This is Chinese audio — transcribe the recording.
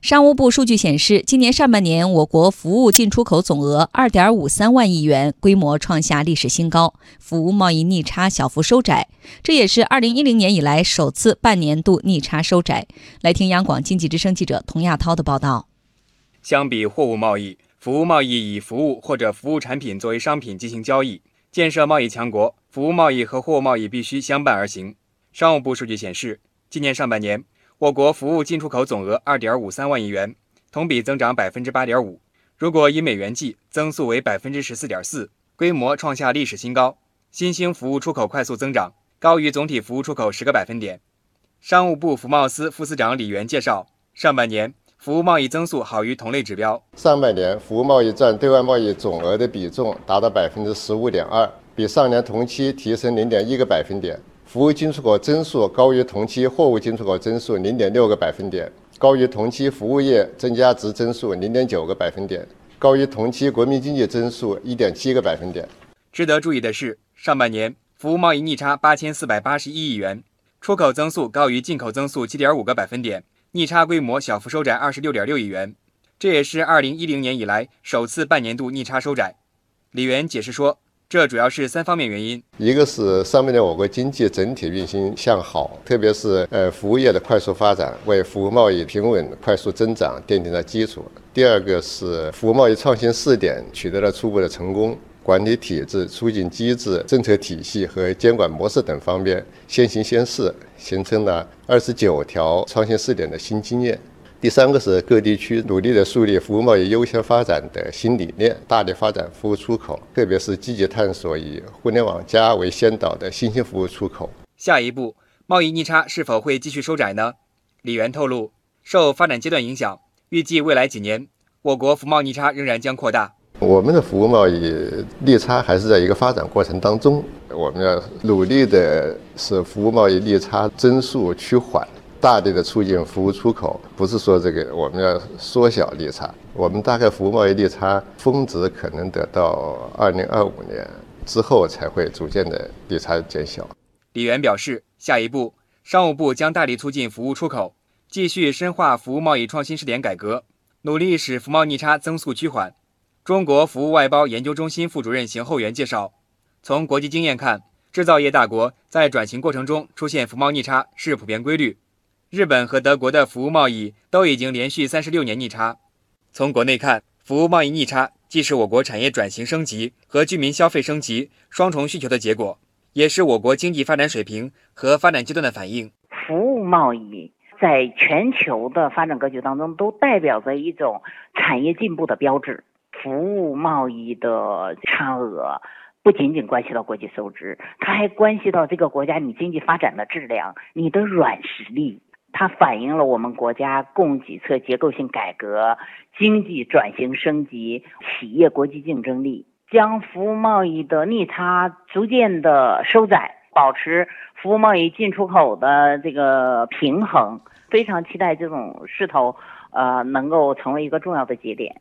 商务部数据显示，今年上半年我国服务进出口总额二点五三万亿元，规模创下历史新高，服务贸易逆差小幅收窄，这也是二零一零年以来首次半年度逆差收窄。来听央广经济之声记者童亚涛的报道。相比货物贸易，服务贸易以服务或者服务产品作为商品进行交易。建设贸易强国，服务贸易和货物贸易必须相伴而行。商务部数据显示，今年上半年。我国服务进出口总额二点五三万亿元，同比增长百分之八点五。如果以美元计，增速为百分之十四点四，规模创下历史新高。新兴服务出口快速增长，高于总体服务出口十个百分点。商务部服贸司副司长李源介绍，上半年服务贸易增速好于同类指标。上半年服务贸易占对外贸易总额的比重达到百分之十五点二，比上年同期提升零点一个百分点。服务进出口增速高于同期货物进出口增速零点六个百分点，高于同期服务业增加值增速零点九个百分点，高于同期国民经济增速一点七个百分点。值得注意的是，上半年服务贸易逆差八千四百八十一亿元，出口增速高于进口增速七点五个百分点，逆差规模小幅收窄二十六点六亿元，这也是二零一零年以来首次半年度逆差收窄。李源解释说。这主要是三方面原因，一个是上半年我国经济整体运行向好，特别是呃服务业的快速发展，为服务贸易平稳快速增长奠定了基础。第二个是服务贸易创新试点取得了初步的成功，管理体制、促进机制、政策体系和监管模式等方面先行先试，形成了二十九条创新试点的新经验。第三个是各地区努力的树立服务贸易优先发展的新理念，大力发展服务出口，特别是积极探索以“互联网加”为先导的新兴服务出口。下一步，贸易逆差是否会继续收窄呢？李源透露，受发展阶段影响，预计未来几年我国服贸逆差仍然将扩大。我们的服务贸易逆差还是在一个发展过程当中，我们要努力的使服务贸易逆差增速趋缓。大力的促进服务出口，不是说这个我们要缩小利差，我们大概服务贸易逆差峰值可能得到二零二五年之后才会逐渐的利差减小。李源表示，下一步商务部将大力促进服务出口，继续深化服务贸易创新试点改革，努力使服贸逆差增速趋缓。中国服务外包研究中心副主任邢厚元介绍，从国际经验看，制造业大国在转型过程中出现服贸逆差是普遍规律。日本和德国的服务贸易都已经连续三十六年逆差。从国内看，服务贸易逆差既是我国产业转型升级和居民消费升级双重需求的结果，也是我国经济发展水平和发展阶段的反应。服务贸易在全球的发展格局当中，都代表着一种产业进步的标志。服务贸易的差额不仅仅关系到国际收支，它还关系到这个国家你经济发展的质量、你的软实力。它反映了我们国家供给侧结构性改革、经济转型升级、企业国际竞争力，将服务贸易的逆差逐渐的收窄，保持服务贸易进出口的这个平衡。非常期待这种势头，呃，能够成为一个重要的节点。